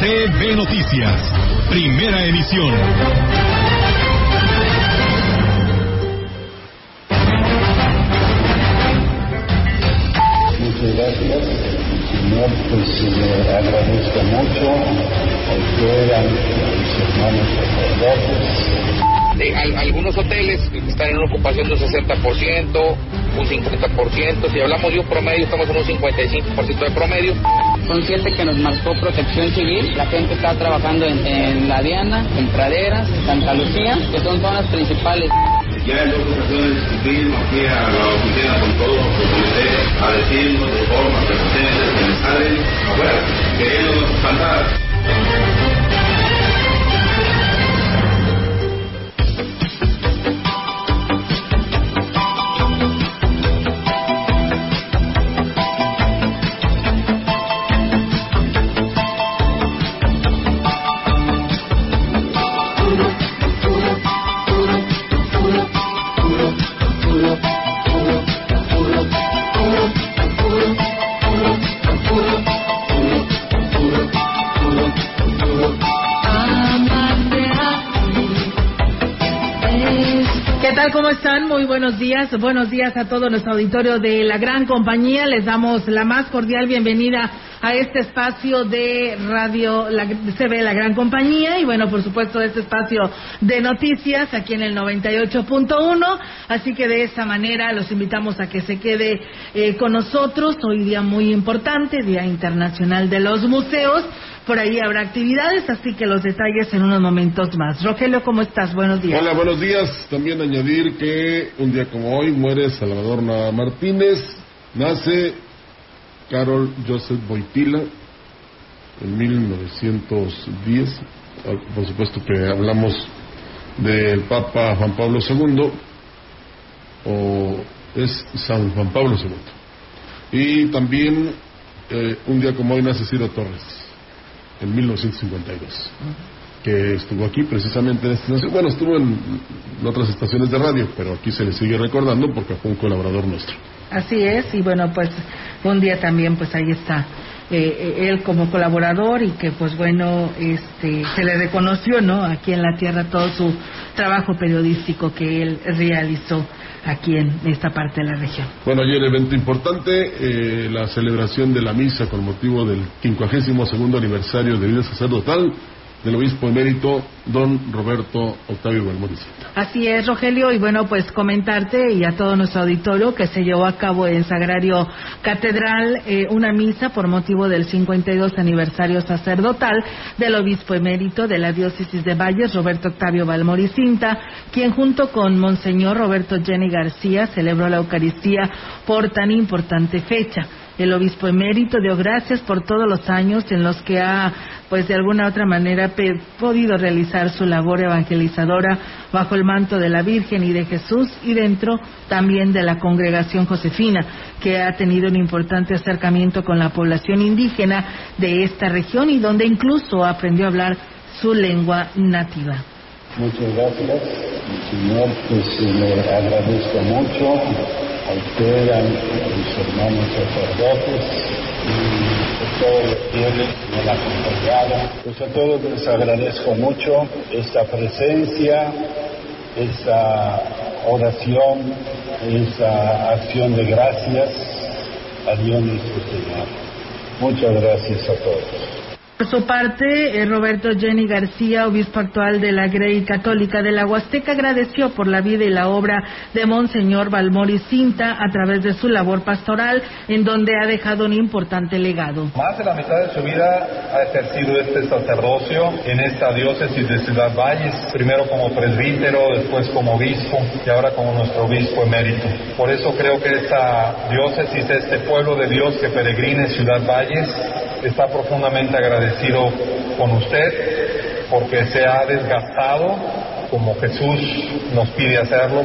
CB Noticias, primera emisión. Muchas gracias. Señor, pues le agradezco mucho a usted, a mis hermanos sacerdotes. de al- algunos hoteles están en una ocupación de un 60%, un 50%, si hablamos de un promedio estamos en un 55% de promedio. Son siete que nos marcó protección civil. La gente está trabajando en, en La Diana, en Praderas, Santa Lucía, que son zonas principales. Ya en dos ocasiones vino aquí a la oficina con todos los a decirnos de forma que me salen afuera, queriendo espantar. ¿Qué tal? ¿Cómo están? Muy buenos días. Buenos días a todo nuestro auditorio de la gran compañía. Les damos la más cordial bienvenida a este espacio de radio la, CB La Gran Compañía y bueno, por supuesto, este espacio de noticias aquí en el 98.1. Así que de esta manera los invitamos a que se quede eh, con nosotros. Hoy día muy importante, Día Internacional de los Museos. Por ahí habrá actividades, así que los detalles en unos momentos más. Rogelio, ¿cómo estás? Buenos días. Hola, buenos días. También añadir que un día como hoy muere Salvador Nava Martínez, nace Carol Joseph Boitila en 1910. Ah, Por supuesto que hablamos del Papa Juan Pablo II, o es San Juan Pablo II. Y también eh, un día como hoy nace Ciro Torres, en 1952 que estuvo aquí precisamente en esta estación. Bueno, estuvo en, en otras estaciones de radio, pero aquí se le sigue recordando porque fue un colaborador nuestro. Así es, y bueno, pues un día también, pues ahí está eh, eh, él como colaborador y que, pues bueno, este, se le reconoció, ¿no? Aquí en la tierra todo su trabajo periodístico que él realizó aquí en esta parte de la región. Bueno, ayer evento importante, eh, la celebración de la misa con motivo del 52 aniversario de vida sacerdotal del obispo emérito don Roberto Octavio Balmoricita. Así es, Rogelio, y bueno, pues comentarte y a todo nuestro auditorio que se llevó a cabo en Sagrario Catedral eh, una misa por motivo del 52 aniversario sacerdotal del obispo emérito de la diócesis de Valles, Roberto Octavio Balmoricinta, quien junto con Monseñor Roberto Jenny García celebró la Eucaristía por tan importante fecha. El obispo emérito dio gracias por todos los años en los que ha, pues de alguna otra manera, podido realizar su labor evangelizadora bajo el manto de la Virgen y de Jesús y dentro también de la congregación josefina, que ha tenido un importante acercamiento con la población indígena de esta región y donde incluso aprendió a hablar su lengua nativa. Muchas gracias. Señor, pues le agradezco mucho a usted, a mis hermanos sacerdotes y a todos los fieles que me han acompañado. Pues a todos les agradezco mucho esta presencia, esta oración, esa acción de gracias a Dios nuestro Señor. Muchas gracias a todos. Por su parte, eh, Roberto Jenny García, obispo actual de la Grey Católica de la Huasteca, agradeció por la vida y la obra de Monseñor Balmori Cinta a través de su labor pastoral, en donde ha dejado un importante legado. Más de la mitad de su vida ha ejercido este sacerdocio en esta diócesis de Ciudad Valles, primero como presbítero, después como obispo y ahora como nuestro obispo emérito. Por eso creo que esta diócesis, este pueblo de Dios que peregrina en Ciudad Valles, está profundamente agradecido agradecido con usted porque se ha desgastado como Jesús nos pide hacerlo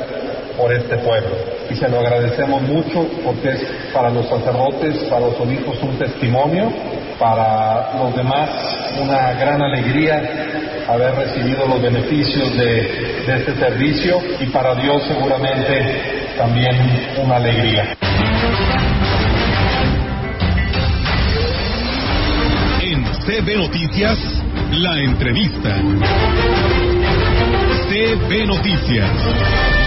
por este pueblo. Y se lo agradecemos mucho porque es para los sacerdotes, para los obispos un testimonio, para los demás una gran alegría haber recibido los beneficios de, de este servicio y para Dios seguramente también una alegría. CB Noticias, la entrevista. CB Noticias.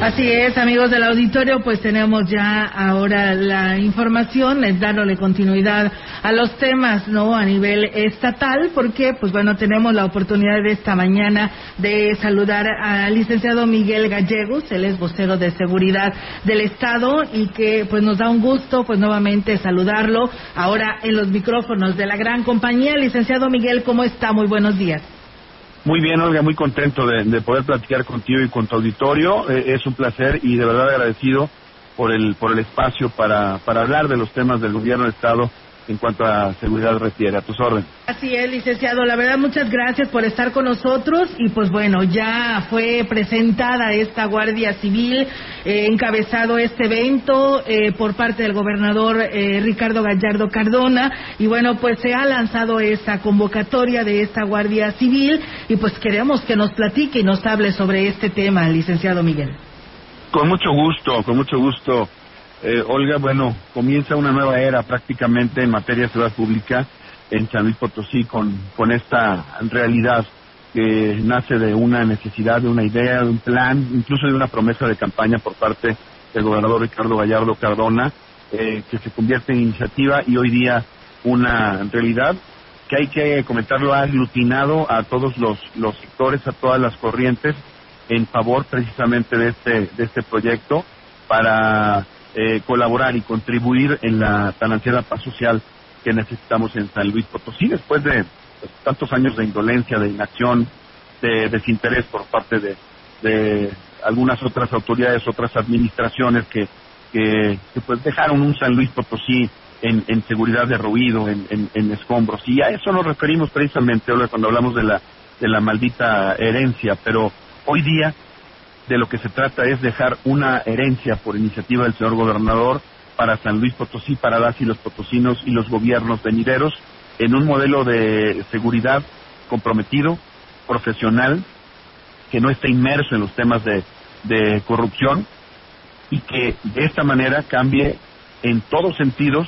Así es, amigos del auditorio, pues tenemos ya ahora la información, es dándole continuidad a los temas, ¿no? A nivel estatal, porque, pues bueno, tenemos la oportunidad de esta mañana de saludar al licenciado Miguel Gallegos, él es vocero de seguridad del Estado y que, pues nos da un gusto, pues nuevamente saludarlo ahora en los micrófonos de la gran compañía. Licenciado Miguel, ¿cómo está? Muy buenos días. Muy bien, Olga, muy contento de, poder platicar contigo y con tu auditorio. Eh, es un placer y de verdad agradecido por el, por el espacio para, para hablar de los temas del gobierno del Estado en cuanto a seguridad refiere. A tus órdenes. Así es, licenciado. La verdad, muchas gracias por estar con nosotros. Y pues bueno, ya fue presentada esta Guardia Civil, eh, encabezado este evento eh, por parte del gobernador eh, Ricardo Gallardo Cardona. Y bueno, pues se ha lanzado esta convocatoria de esta Guardia Civil. Y pues queremos que nos platique y nos hable sobre este tema, licenciado Miguel. Con mucho gusto, con mucho gusto. Eh, Olga, bueno, comienza una nueva era prácticamente en materia de seguridad pública en San Luis Potosí con, con esta realidad que nace de una necesidad, de una idea, de un plan, incluso de una promesa de campaña por parte del gobernador Ricardo Gallardo Cardona, eh, que se convierte en iniciativa y hoy día una realidad que hay que comentarlo, ha aglutinado a todos los, los sectores, a todas las corrientes en favor precisamente de este, de este proyecto para eh, colaborar y contribuir en la tan ansiada paz social que necesitamos en San Luis Potosí después de pues, tantos años de indolencia, de inacción, de desinterés por parte de, algunas otras autoridades, otras administraciones que, que, pues dejaron un San Luis Potosí en, en seguridad de ruido, en, en, en, escombros. Y a eso nos referimos precisamente cuando hablamos de la, de la maldita herencia, pero hoy día de lo que se trata es dejar una herencia por iniciativa del señor gobernador para San Luis Potosí, para las y los potosinos y los gobiernos venideros, en un modelo de seguridad comprometido, profesional, que no esté inmerso en los temas de, de corrupción y que de esta manera cambie en todos sentidos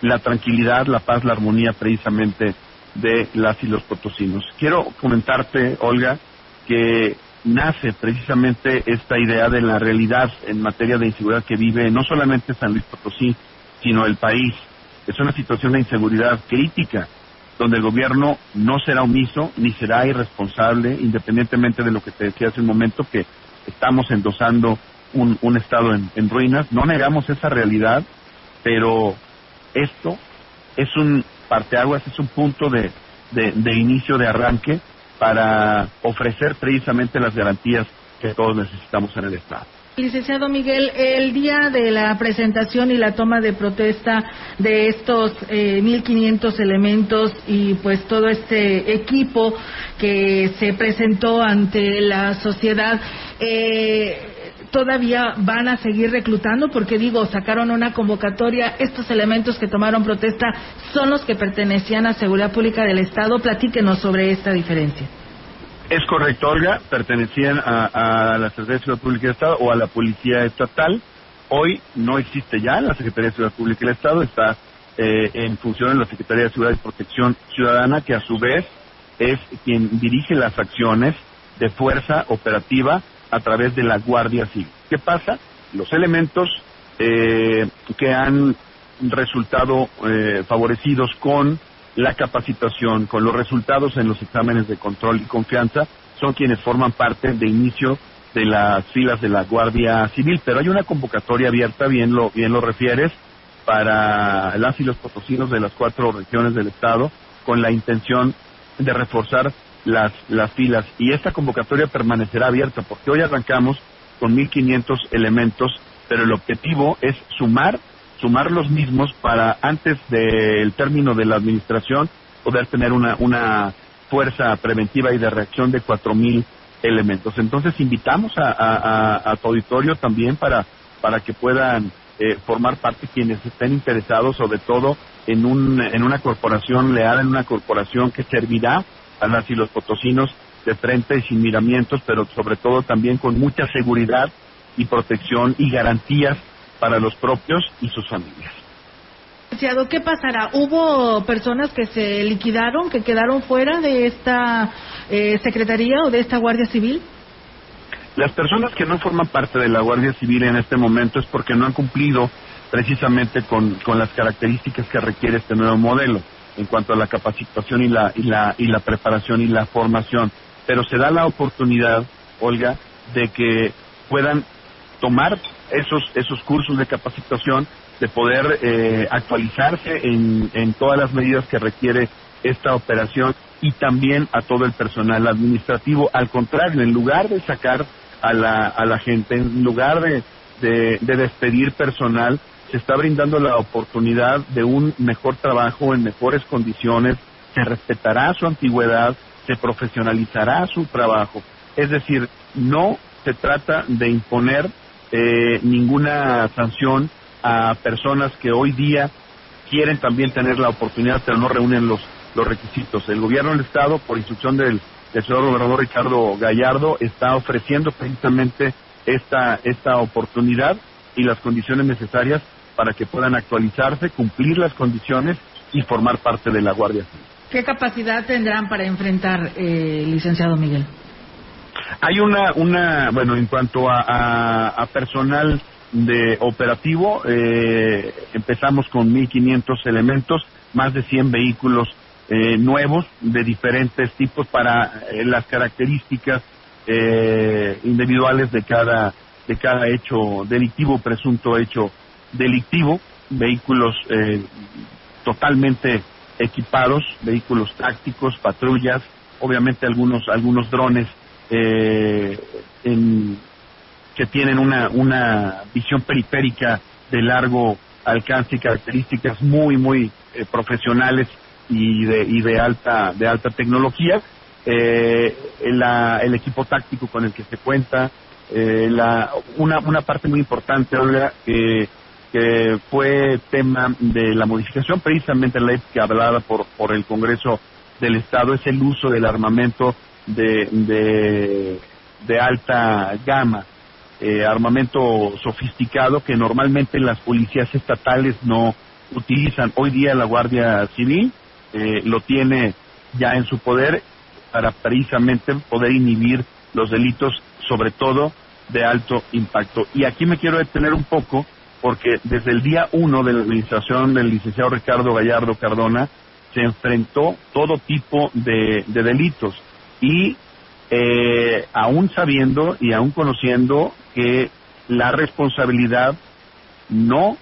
la tranquilidad, la paz, la armonía precisamente de las y los potosinos. Quiero comentarte, Olga, que nace precisamente esta idea de la realidad en materia de inseguridad que vive no solamente San Luis Potosí, sino el país. Es una situación de inseguridad crítica, donde el gobierno no será omiso ni será irresponsable, independientemente de lo que te decía hace un momento, que estamos endosando un, estado en, ruinas. No negamos esa realidad, pero esto es un parteaguas, es un punto de, de inicio, de arranque para ofrecer precisamente las garantías que todos necesitamos en el Estado. Licenciado Miguel, el día de la presentación y la toma de protesta de estos eh, 1.500 elementos y pues todo este equipo que se presentó ante la sociedad, eh, todavía van a seguir reclutando porque digo, sacaron una convocatoria, estos elementos que tomaron protesta son los que pertenecían a Seguridad Pública del Estado. Platíquenos sobre esta diferencia. Es correcto, Olga, pertenecían a, la Secretaría de Seguridad Pública del Estado o a la Policía Estatal. Hoy no existe ya la Secretaría de Seguridad Pública del Estado, está eh, en función en la Secretaría de Seguridad y Protección Ciudadana, que a su vez es quien dirige las acciones de fuerza operativa a través de la Guardia Civil. ¿Qué pasa? Los elementos eh, que han resultado eh, favorecidos con la capacitación, con los resultados en los exámenes de control y confianza, son quienes forman parte de inicio de las filas de la Guardia Civil. Pero hay una convocatoria abierta, bien lo, bien lo refieres, para las y los potosinos de las cuatro regiones del Estado, con la intención de reforzar las, las filas. Y esta convocatoria permanecerá abierta, porque hoy arrancamos con 1.500 elementos, pero el objetivo es sumar sumar los mismos para antes del término de la administración poder tener una, una fuerza preventiva y de reacción de cuatro mil elementos. Entonces invitamos a, tu auditorio también para, para que puedan eh, formar parte quienes estén interesados sobre todo en, un, en una corporación leal, en una corporación que servirá a las y los potosinos de frente y sin miramientos, pero sobre todo también con mucha seguridad y protección y garantías para los propios y sus familias. ¿Qué pasará? ¿Hubo personas que se liquidaron, que quedaron fuera de esta eh, Secretaría o de esta Guardia Civil? Las personas que no forman parte de la Guardia Civil en este momento es porque no han cumplido precisamente con, con las características que requiere este nuevo modelo en cuanto a la capacitación y la, y la, y la preparación y la formación. Pero se da la oportunidad, Olga, de que puedan tomar esos, esos cursos de capacitación, de poder eh, actualizarse en, en todas las medidas que requiere esta operación y también a todo el personal administrativo. Al contrario, en lugar de sacar a la, a la gente, en lugar de, de, de despedir personal, se está brindando la oportunidad de un mejor trabajo en mejores condiciones, se respetará su antigüedad, se profesionalizará su trabajo. Es decir, no se trata de imponer eh, ninguna sanción a personas que hoy día quieren también tener la oportunidad, pero no reúnen los, los requisitos. El gobierno del Estado, por instrucción del, del señor gobernador Ricardo Gallardo, está ofreciendo precisamente esta, esta oportunidad y las condiciones necesarias para que puedan actualizarse, cumplir las condiciones y formar parte de la Guardia Civil. ¿Qué capacidad tendrán para enfrentar, eh, licenciado Miguel? Hay una, una bueno, en cuanto a, personal de operativo, eh, empezamos con 1.500 elementos, más de 100 vehículos eh, nuevos de diferentes tipos para eh, las características individuales de cada de cada hecho delictivo, presunto hecho delictivo, vehículos totalmente equipados, vehículos tácticos, patrullas, obviamente algunos algunos drones eh, que tienen una, una visión periférica de largo alcance y características muy, muy eh, profesionales y de, y de alta, de alta tecnología. Eh, el equipo táctico con el que se cuenta, eh, la, una, una parte muy importante, ahora que fue tema de la modificación precisamente la ley que hablada por, por el Congreso del Estado, es el uso del armamento de, de, alta gama, eh, armamento sofisticado que normalmente las policías estatales no utilizan. Hoy día la Guardia Civil eh, lo tiene ya en su poder para precisamente poder inhibir los delitos, sobre todo de alto impacto. Y aquí me quiero detener un poco porque desde el día uno de la administración del licenciado Ricardo Gallardo Cardona se enfrentó todo tipo de delitos y eh, aún sabiendo y aún conociendo que la responsabilidad no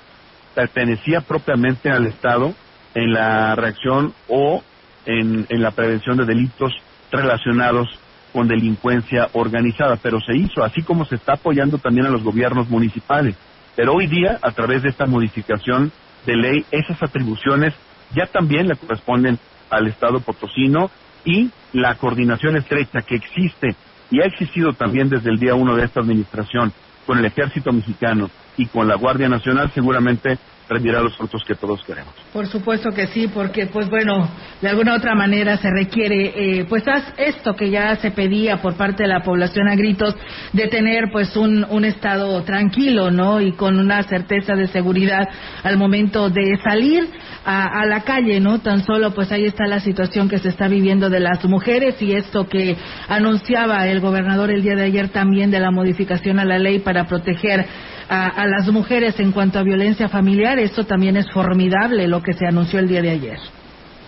pertenecía propiamente al Estado en la reacción o en, en la prevención de delitos relacionados con delincuencia organizada, pero se hizo, así como se está apoyando también a los gobiernos municipales. Pero hoy día, a través de esta modificación de ley, esas atribuciones ya también le corresponden al Estado potosino y la coordinación estrecha que existe y ha existido también desde el día uno de esta administración con el ejército mexicano y con la Guardia Nacional seguramente rendirá los frutos que todos queremos. Por supuesto que sí, porque pues bueno, de alguna otra manera se requiere eh, pues esto que ya se pedía por parte de la población a gritos de tener pues un, un estado tranquilo, ¿no? Y con una certeza de seguridad al momento de salir a, a la calle, ¿no? Tan solo pues ahí está la situación que se está viviendo de las mujeres y esto que anunciaba el gobernador el día de ayer también de la modificación a la ley para proteger a, las mujeres en cuanto a violencia familiar. Esto también es formidable lo que se anunció el día de ayer.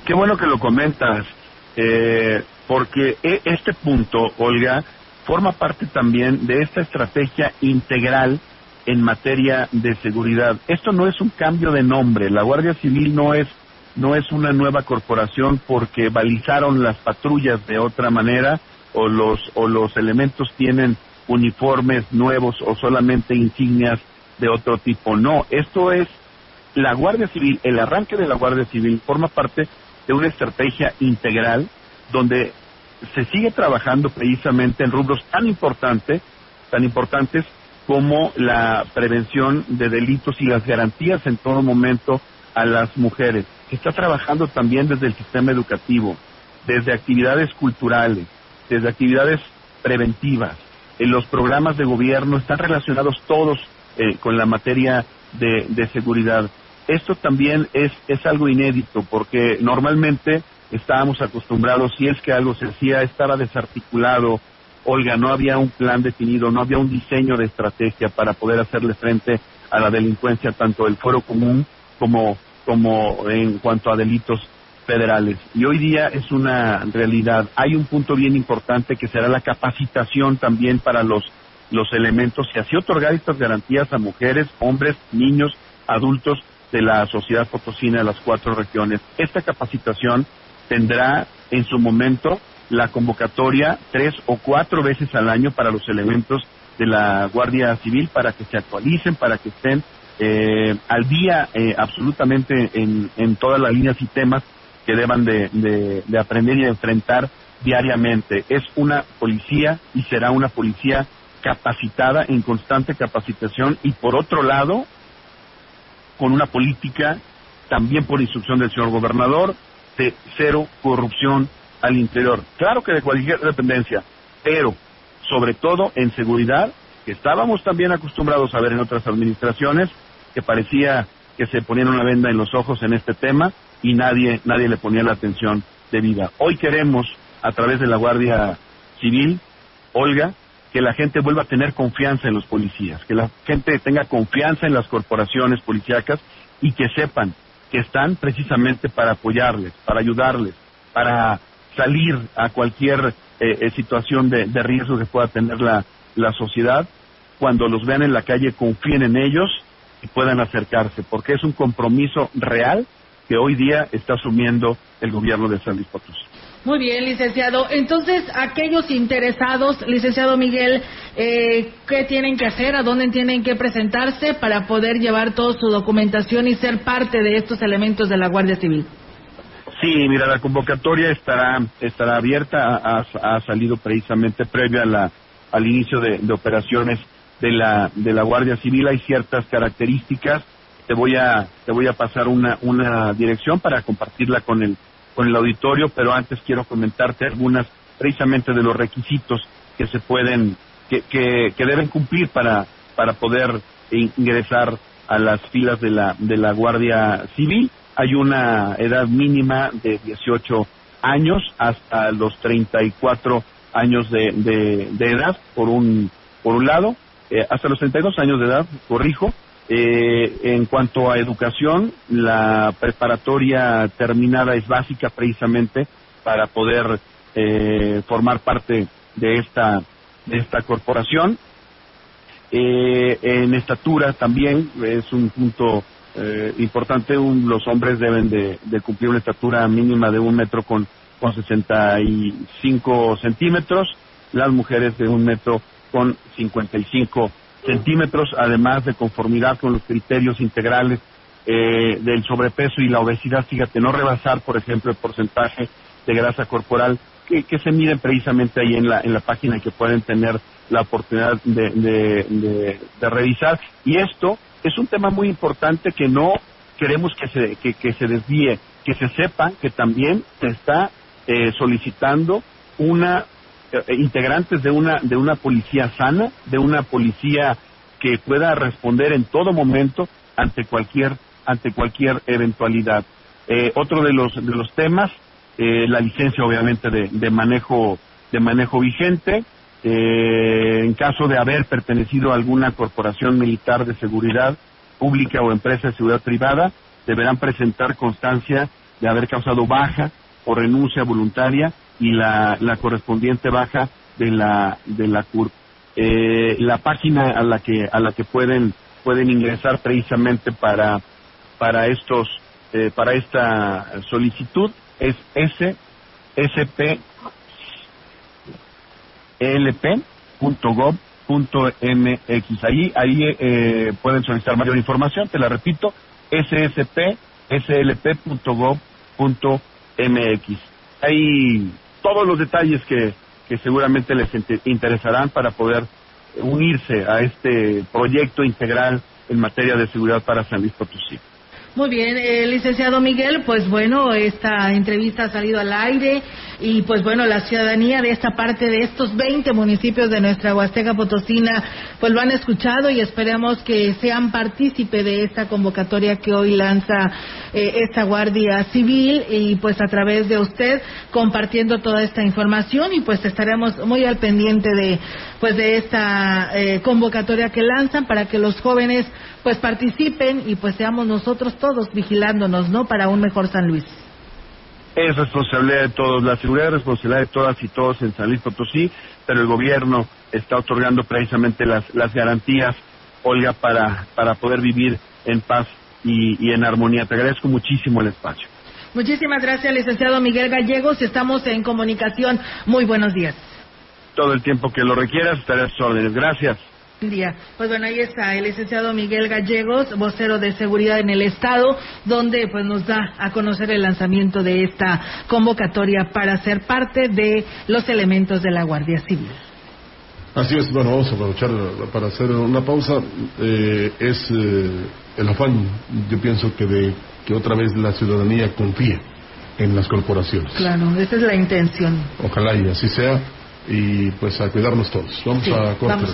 Qué bueno que lo comentas, eh, porque e, este punto, Olga, forma parte también de esta estrategia integral en materia de seguridad. Esto no es un cambio de nombre. La Guardia Civil no es no es una nueva corporación porque balizaron las patrullas de otra manera o los o los elementos tienen uniformes nuevos o solamente insignias de otro tipo. No, esto es la Guardia Civil, el arranque de la Guardia Civil forma parte de una estrategia integral donde se sigue trabajando precisamente en rubros tan importantes, tan importantes como la prevención de delitos y las garantías en todo momento a las mujeres. Se está trabajando también desde el sistema educativo, desde actividades culturales, desde actividades preventivas. En los programas de gobierno están relacionados todos eh, con la materia de, seguridad. Esto también es, es algo inédito porque normalmente estábamos acostumbrados, si es que algo se hacía, estaba desarticulado. Olga, no había un plan definido, no había un diseño de estrategia para poder hacerle frente a la delincuencia, tanto del fuero común como, como en cuanto a delitos federales. Y hoy día es una realidad. Hay un punto bien importante que será la capacitación también para los, los elementos y así otorgar estas garantías a mujeres, hombres, niños, adultos de la sociedad potosina de las cuatro regiones. Esta capacitación tendrá en su momento la convocatoria tres o cuatro veces al año para los elementos de la Guardia Civil para que se actualicen, para que estén eh, al día eh, absolutamente en, en, todas las líneas y temas que deban de, de, aprender y de enfrentar diariamente. Es una policía y será una policía capacitada en constante capacitación y por otro lado con una política también por instrucción del señor gobernador de cero corrupción al interior. Claro que de cualquier dependencia, pero sobre todo en seguridad, que estábamos también acostumbrados a ver en otras administraciones, que parecía que se ponían una venda en los ojos en este tema y nadie, nadie le ponía la atención debida. Hoy queremos, a través de la Guardia Civil, Olga, que la gente vuelva a tener confianza en los policías, que la gente tenga confianza en las corporaciones policíacas y que sepan que están precisamente para apoyarles, para ayudarles, para salir a cualquier eh, eh, situación de, riesgo que pueda tener la, la sociedad. Cuando los vean en la calle, confíen en ellos y puedan acercarse, porque es un compromiso real que hoy día está asumiendo el gobierno de San Luis Potosí. Muy bien, licenciado. Entonces, aquellos interesados, licenciado Miguel, eh, ¿qué tienen que hacer? ¿A dónde tienen que presentarse para poder llevar toda su documentación y ser parte de estos elementos de la Guardia Civil? Sí, mira, la convocatoria estará estará abierta, ha, ha salido precisamente previo a la, al inicio de, de, operaciones de la de la Guardia Civil. Hay ciertas características. Te voy a te voy a pasar una una dirección para compartirla con el con el auditorio, pero antes quiero comentarte algunas precisamente de los requisitos que se pueden, que, que, deben cumplir para, para poder ingresar a las filas de la, de la Guardia Civil. Hay una edad mínima de 18 años hasta los 34 años de, de, de edad, por un, por un lado, eh, hasta los 32 años de edad, corrijo, eh, en cuanto a educación, la preparatoria terminada es básica precisamente para poder eh, formar parte de esta, de esta corporación. Eh, en estatura también es un punto eh, importante. los hombres deben de, cumplir una estatura mínima de un metro con, con 65 centímetros, las mujeres de un metro con 55 centímetros, además de conformidad con los criterios integrales eh, del sobrepeso y la obesidad, fíjate, no rebasar, por ejemplo, el porcentaje de grasa corporal que, se miden precisamente ahí en la, en la página que pueden tener la oportunidad de, de, revisar. Y esto es un tema muy importante que no queremos que se, que, se desvíe, que se sepa que también se está eh, solicitando una integrantes de una de una policía sana, de una policía que pueda responder en todo momento ante cualquier ante cualquier eventualidad. Eh, otro de los de los temas, eh, la licencia obviamente de, de manejo de manejo vigente. en caso de haber pertenecido a alguna corporación militar de seguridad pública o empresa de seguridad privada, deberán presentar constancia de haber causado baja o renuncia voluntaria y la, correspondiente baja de la de la CURP. Eh, la página a la que a la que pueden pueden ingresar precisamente para para estos eh, para esta solicitud es s mx Ahí ahí eh, pueden solicitar mayor información. Te la repito ssp.slp.gov.mx. Hay todos los detalles que, que seguramente les interesarán para poder unirse a este proyecto integral en materia de seguridad para San Luis Potosí. Muy bien, eh, licenciado Miguel, pues bueno, esta entrevista ha salido al aire y pues bueno, la ciudadanía de esta parte de estos 20 municipios de nuestra Huasteca Potosina pues lo han escuchado y esperemos que sean partícipe de esta convocatoria que hoy lanza eh, esta Guardia Civil y pues a través de usted compartiendo toda esta información y pues estaremos muy al pendiente de pues de esta eh, convocatoria que lanzan para que los jóvenes pues participen y pues seamos nosotros todos vigilándonos, ¿no? Para un mejor San Luis. Es responsabilidad de todos, la seguridad es responsabilidad de todas y todos en San Luis Potosí, pero el gobierno está otorgando precisamente las, las garantías, Olga, para, para poder vivir en paz y, y en armonía. Te agradezco muchísimo el espacio. Muchísimas gracias, licenciado Miguel Gallegos. Estamos en comunicación. Muy buenos días. Todo el tiempo que lo requieras estaré a sus órdenes. Gracias día. Pues bueno, ahí está el licenciado Miguel Gallegos, vocero de seguridad en el Estado, donde pues nos da a conocer el lanzamiento de esta convocatoria para ser parte de los elementos de la Guardia Civil. Así es, bueno, vamos a aprovechar para hacer una pausa. Eh, es eh, el afán, yo pienso que de que otra vez la ciudadanía confíe en las corporaciones. Claro, esa es la intención. Ojalá y así sea y pues a cuidarnos todos. Vamos a cortar.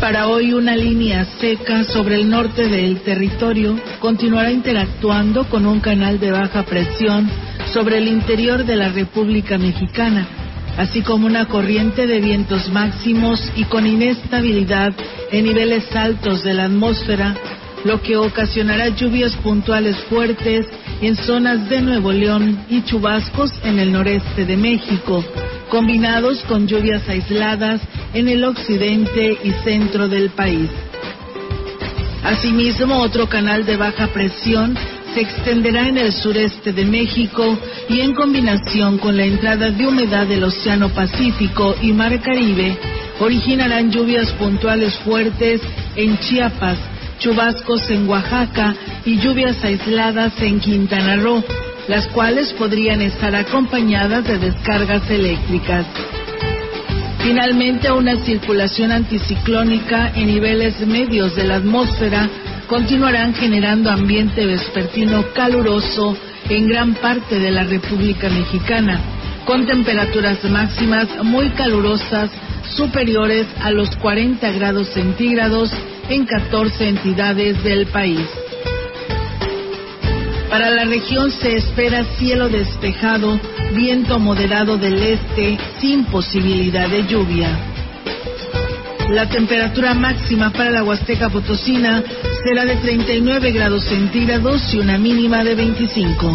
Para hoy una línea seca sobre el norte del territorio continuará interactuando con un canal de baja presión sobre el interior de la República Mexicana, así como una corriente de vientos máximos y con inestabilidad en niveles altos de la atmósfera lo que ocasionará lluvias puntuales fuertes en zonas de Nuevo León y chubascos en el noreste de México, combinados con lluvias aisladas en el occidente y centro del país. Asimismo, otro canal de baja presión se extenderá en el sureste de México y en combinación con la entrada de humedad del Océano Pacífico y Mar Caribe, originarán lluvias puntuales fuertes en Chiapas, chubascos en Oaxaca y lluvias aisladas en Quintana Roo, las cuales podrían estar acompañadas de descargas eléctricas. Finalmente, una circulación anticiclónica en niveles medios de la atmósfera continuarán generando ambiente vespertino caluroso en gran parte de la República Mexicana, con temperaturas máximas muy calurosas superiores a los 40 grados centígrados en 14 entidades del país. Para la región se espera cielo despejado, viento moderado del este sin posibilidad de lluvia. La temperatura máxima para la Huasteca Potosina será de 39 grados centígrados y una mínima de 25.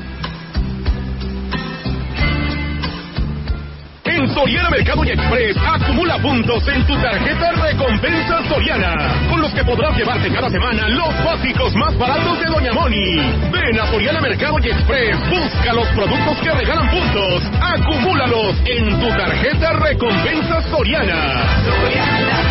Soriana Mercado y Express acumula puntos en tu tarjeta Recompensa Soriana, con los que podrás llevarte cada semana los básicos más baratos de Doña Moni. Ven a Soriana Mercado y Express, busca los productos que regalan puntos, acumúlalos en tu tarjeta Recompensa Soriana. Soriana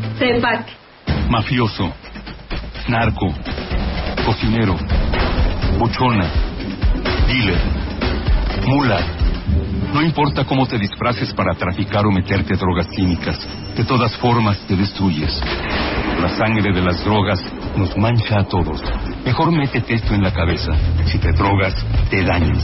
Mafioso, narco, cocinero, buchona, dealer, mula. No importa cómo te disfraces para traficar o meterte drogas químicas, de todas formas te destruyes. La sangre de las drogas nos mancha a todos. Mejor métete esto en la cabeza. Si te drogas, te dañas.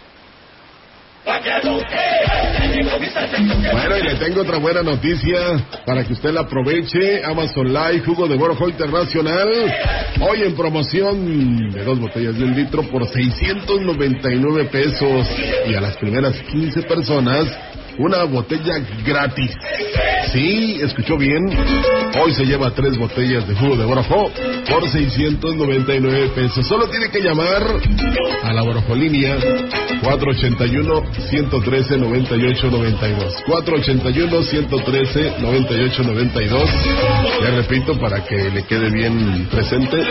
Bueno, y le tengo otra buena noticia para que usted la aproveche. Amazon Live, jugo de Borojo Internacional. Hoy en promoción de dos botellas de un litro por 699 pesos. Y a las primeras 15 personas, una botella gratis. Sí, escuchó bien. Hoy se lleva tres botellas de jugo de Borojo por 699 pesos. Solo tiene que llamar a la Borofolínea 481-113-9892. 481-113-9892. Le repito para que le quede bien presente.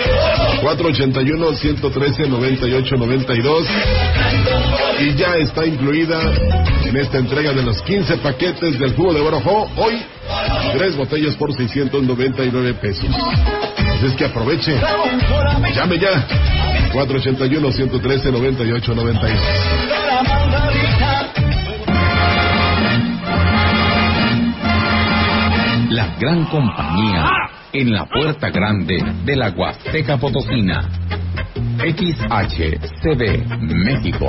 481-113-9892. Y ya está incluida en esta entrega de los 15 paquetes del jugo de Borojo. Hoy, tres botellas por 699 pesos. Así es que aproveche. Llame ya. 481-113-9892. La gran compañía en la puerta grande de la Huasteca Potosina. XHCB México.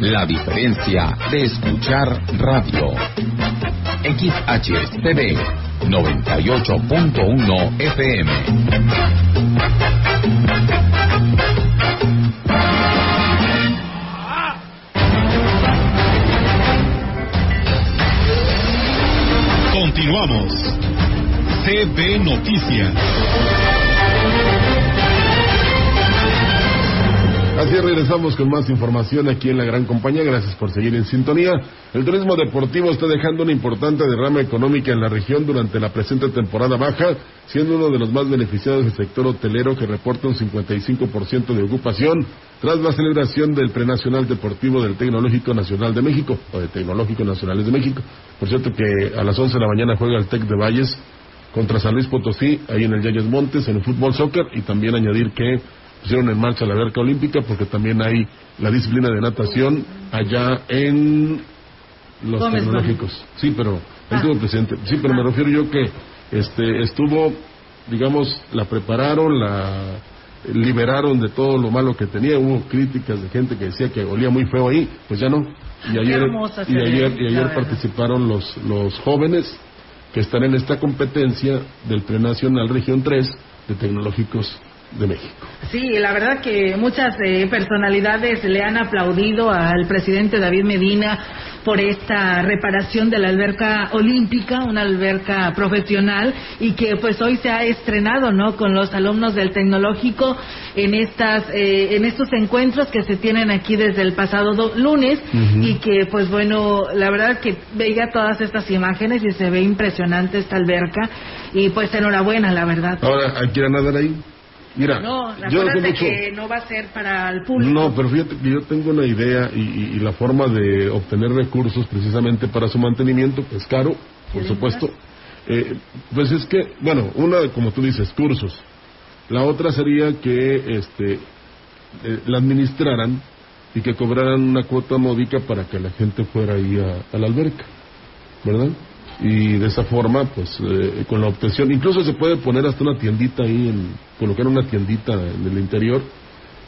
la diferencia de escuchar radio. XHSTV 98.1 FM. Continuamos. CB Noticias. Así regresamos con más información aquí en la gran compañía. Gracias por seguir en sintonía. El turismo deportivo está dejando una importante derrama económica en la región durante la presente temporada baja, siendo uno de los más beneficiados del sector hotelero que reporta un 55% de ocupación tras la celebración del Prenacional Deportivo del Tecnológico Nacional de México, o de Tecnológico Nacionales de México. Por cierto que a las 11 de la mañana juega el TEC de Valles contra San Luis Potosí, ahí en el Yayas Montes, en el fútbol soccer, y también añadir que pusieron en marcha la alberca olímpica porque también hay la disciplina de natación allá en los Gómez tecnológicos. Sí, pero ahí estuvo presente. Sí, pero me refiero yo que este estuvo, digamos, la prepararon, la liberaron de todo lo malo que tenía. Hubo críticas de gente que decía que olía muy feo ahí, pues ya no. Y ayer, y ayer, y ayer participaron los, los jóvenes que están en esta competencia del Prenacional Región 3 de Tecnológicos de México. Sí, la verdad que muchas eh, personalidades le han aplaudido al presidente David Medina por esta reparación de la alberca olímpica, una alberca profesional y que pues hoy se ha estrenado, ¿no? Con los alumnos del tecnológico en estas eh, en estos encuentros que se tienen aquí desde el pasado do- lunes y que pues bueno, la verdad que veía todas estas imágenes y se ve impresionante esta alberca y pues enhorabuena, la verdad. Ahora, ¿hay que ir a nadar ahí? Mira, No, yo no sé mucho. que no va a ser para el público. No, pero fíjate que yo tengo una idea y, y- y la forma de obtener recursos precisamente para su mantenimiento, que es caro, por supuesto. Eh, pues es que, bueno, una, como tú dices, cursos. La otra sería que este, eh, la administraran y que cobraran una cuota módica para que la gente fuera ahí a, a la alberca, ¿verdad? Y de esa forma, pues, eh, con la obtención, incluso se puede poner hasta una tiendita ahí, en, colocar una tiendita en el interior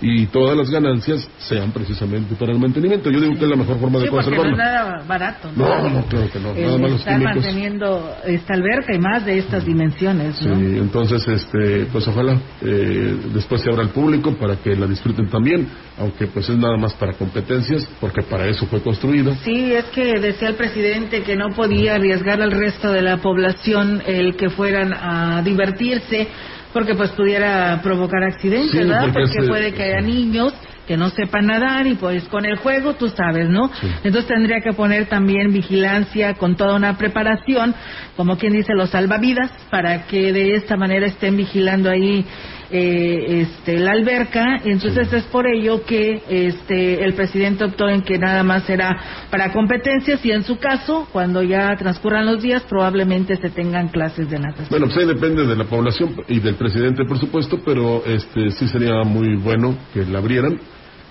y todas las ganancias sean precisamente para el mantenimiento. Yo digo que es la mejor forma de Sí, porque no es conservarlo. nada barato, ¿no? No, no, claro que no. El Nada más los estar químicos. manteniendo esta alberca y más de estas dimensiones, Sí, entonces, este, pues ojalá eh, después se abra al público para que la disfruten también, aunque pues es nada más para competencias, porque para eso fue construida. Sí, es que decía el presidente que no podía arriesgar al resto de la población el que fueran a divertirse porque pues pudiera provocar accidentes, Sí, ¿verdad? porque puede que haya niños que no sepan nadar y pues con el juego tú sabes, ¿no? Entonces tendría que poner también vigilancia con toda una preparación, como quien dice los salvavidas, para que de esta manera estén vigilando ahí eh, este, la alberca. Entonces es por ello que este, el presidente optó en que nada más será para competencias y en su caso, cuando ya transcurran los días, probablemente se tengan clases de natación. Bueno, pues ahí depende de la población y del presidente, por supuesto, pero este sí sería muy bueno que la abrieran.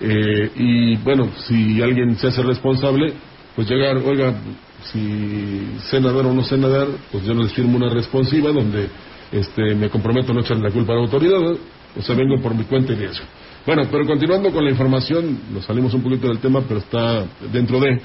Eh, y bueno, si alguien se hace responsable, pues llegar, oiga, si sé nadar o no sé nadar, pues yo les firmo una responsiva donde este, me comprometo a no echarle la culpa a la autoridad, o sea, vengo por mi cuenta y de eso. Bueno, pero continuando con la información, nos salimos un poquito del tema, pero está dentro de...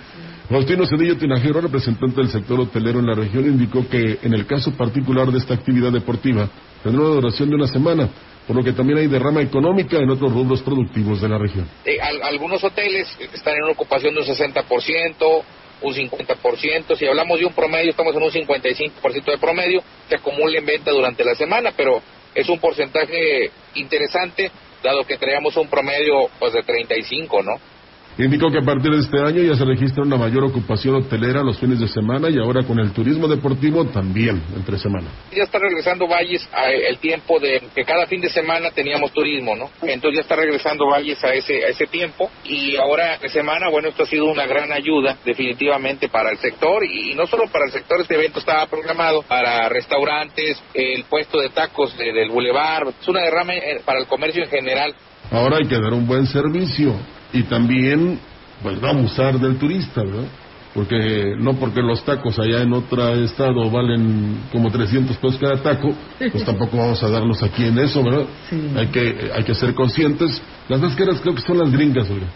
Faustino Cedillo Tinajero, representante del sector hotelero en la región, indicó que en el caso particular de esta actividad deportiva tendrá una duración de una semana, por lo que también hay derrama económica en otros rubros productivos de la región. Eh, al- algunos hoteles están en una ocupación de un 60%, un 50%. Si hablamos de un promedio, estamos en un 55% de promedio. Se acumula en venta durante la semana, pero es un porcentaje interesante, dado que traíamos un promedio pues, de 35, ¿no? Indicó que a partir de este año ya se registra una mayor ocupación hotelera los fines de semana y ahora con el turismo deportivo también entre semana. Ya está regresando Valles a el tiempo de que cada fin de semana teníamos turismo, ¿no? Entonces ya está regresando Valles a ese a ese tiempo y ahora de semana, bueno, esto ha sido una gran ayuda definitivamente para el sector y, y no solo para el sector, este evento estaba programado para restaurantes, el puesto de tacos de- del bulevar, es una derrama eh, para el comercio en general. Ahora hay que dar un buen servicio y también, pues no abusar del turista, ¿verdad? Porque no porque los tacos allá en otro estado valen como 300 pesos cada taco, pues tampoco vamos a darlos aquí en eso, ¿verdad? Hay que hay que ser conscientes. Las más caras creo que son las gringas, oiga.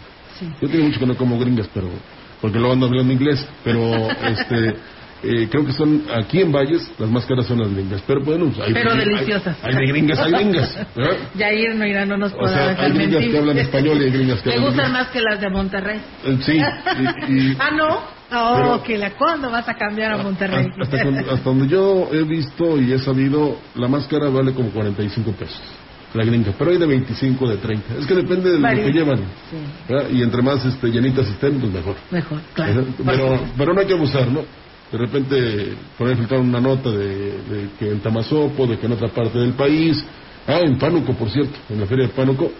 Yo tengo mucho que no como gringas, pero porque luego ando hablando inglés, pero este eh, creo que son aquí en Valles las más caras son las gringas, pero bueno, hay, Pero hay- deliciosas. Hay, de gringas, hay gringas. Yair no irá, no nos O podrá sea, dejar hay gringas mentir. que hablan español y hay gringas que Me hablan gustan inglés. más que las de Monterrey. Eh, Sí, y- y- Ah, no. Oh, que la ¿cuándo vas a cambiar a Monterrey? hasta, con- hasta donde yo he visto y he sabido, la máscara vale como 45 pesos, la gringa, pero hay de 25, de 30. Es que depende de Varía. lo que llevan. Sí. Y entre más este, llenitas estén, pues mejor. mejor, claro. Pero, pero no hay que abusar, ¿no? De repente poner filtrar una nota de, de que en Tamazopo, de que en otra parte del país, ah, en Pánuco, por cierto, en la feria de Pánuco,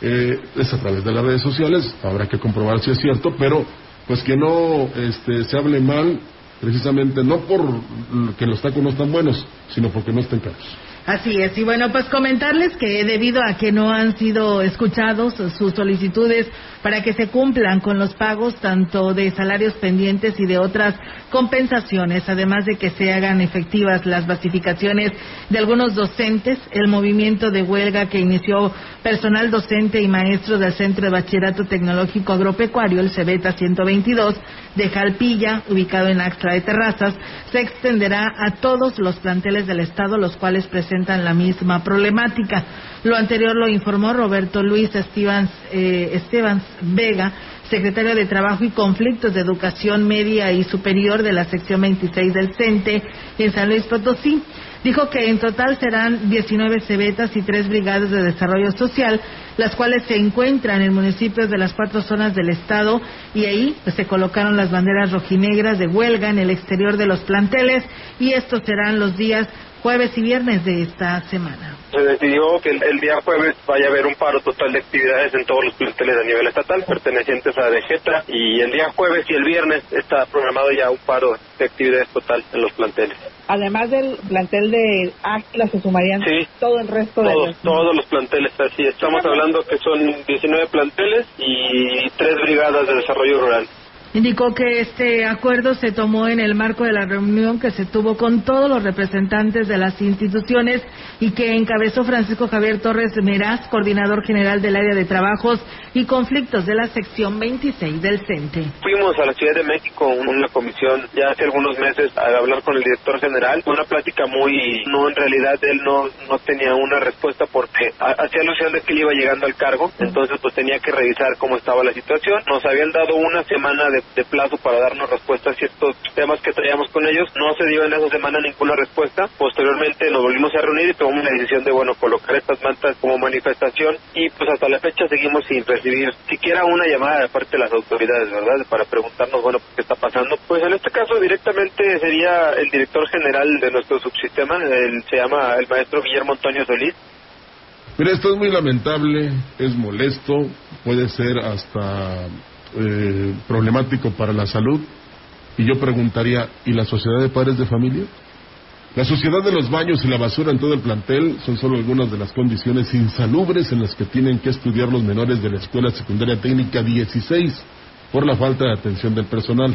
eh, es a través de las redes sociales, habrá que comprobar si es cierto, pero pues que no este, se hable mal precisamente no por que los tacos no están buenos, sino porque no están caros. Así es, y bueno, pues comentarles que debido a que no han sido escuchados sus solicitudes para que se cumplan con los pagos tanto de salarios pendientes y de otras compensaciones, además de que se hagan efectivas las basificaciones de algunos docentes, el movimiento de huelga que inició personal docente y maestro del Centro de Bachillerato Tecnológico Agropecuario, el CEBETA 122, de Jalpilla, ubicado en Axtla de Terrazas, se extenderá a todos los planteles del Estado, los cuales presentan presentan la misma problemática. Lo anterior lo informó Roberto Luis Estevans, eh, Estevans Vega, secretario de Trabajo y Conflictos de Educación Media y Superior de la sección 26 del CENTE en San Luis Potosí. Dijo que en total serán 19 cebetas y tres brigadas de desarrollo social, las cuales se encuentran en municipios de las cuatro zonas del estado y ahí pues, se colocaron las banderas rojinegras de huelga en el exterior de los planteles y estos serán los días jueves y viernes de esta semana. Se decidió que el, el día jueves vaya a haber un paro total de actividades en todos los planteles a nivel estatal pertenecientes a DGETRA y el día jueves y el viernes está programado ya un paro de actividades total en los planteles. Además del plantel de Águila, se sumarían Sí. todo el resto de Todos, los... todos los planteles, así. Estamos hablando que son 19 planteles y tres brigadas de desarrollo rural. Indicó que este acuerdo se tomó en el marco de la reunión que se tuvo con todos los representantes de las instituciones y que encabezó Francisco Javier Torres Meraz, coordinador general del área de trabajos y conflictos de la sección 26 del CENTE. Fuimos a la Ciudad de México, una comisión, ya hace algunos meses, a hablar con el director general. Una plática muy, no, en realidad él no, no tenía una respuesta porque ha- hacía alusión de que él iba llegando al cargo, entonces pues tenía que revisar cómo estaba la situación. Nos habían dado una semana de, de plazo para darnos respuesta a ciertos temas que traíamos con ellos. No se dio en esa semana ninguna respuesta. Posteriormente nos volvimos a reunir y tomamos la decisión de, bueno, colocar estas mantas como manifestación y pues hasta la fecha seguimos sin recibir siquiera una llamada de parte de las autoridades, ¿verdad? Para preguntarnos, bueno, ¿qué está pasando? Pues en este caso directamente sería el director general de nuestro subsistema, él se llama el maestro Guillermo Antonio Solís. Mira, esto es muy lamentable, es molesto, puede ser hasta eh, problemático para la salud. Y yo preguntaría, ¿y la sociedad de padres de familia? La sociedad de los baños y la basura en todo el plantel son solo algunas de las condiciones insalubres en las que tienen que estudiar los menores de la Escuela Secundaria Técnica 16 por la falta de atención del personal.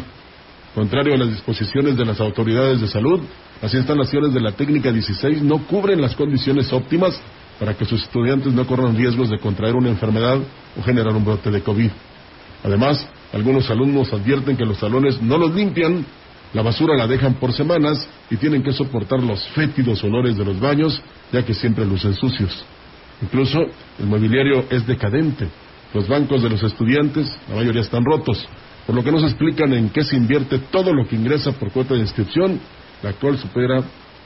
Contrario a las disposiciones de las autoridades de salud, las instalaciones de la Técnica 16 no cubren las condiciones óptimas para que sus estudiantes no corran riesgos de contraer una enfermedad o generar un brote de COVID. Además, algunos alumnos advierten que los salones no los limpian, la basura la dejan por semanas y tienen que soportar los fétidos olores de los baños, ya que siempre lucen sucios. Incluso el mobiliario es decadente. Los bancos de los estudiantes, la mayoría están rotos, por lo que no se explican en qué se invierte todo lo que ingresa por cuota de inscripción. La actual supera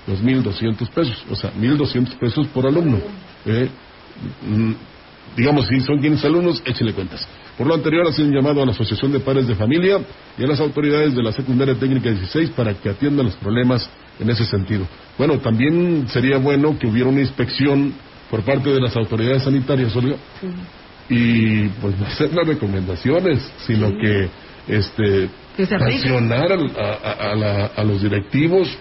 los 1.200 pesos, o sea, 1.200 pesos por alumno. Eh, mm, digamos, si son 15 alumnos, échele cuentas. Por lo anterior, hacen llamado a la Asociación de Padres de Familia y a las autoridades de la Secundaria Técnica 16 para que atiendan los problemas en ese sentido. Bueno, también sería bueno que hubiera una inspección por parte de las autoridades sanitarias, Olga, y pues no hacer las recomendaciones, sino que este Que se sancionar a, a- a la- a los directivos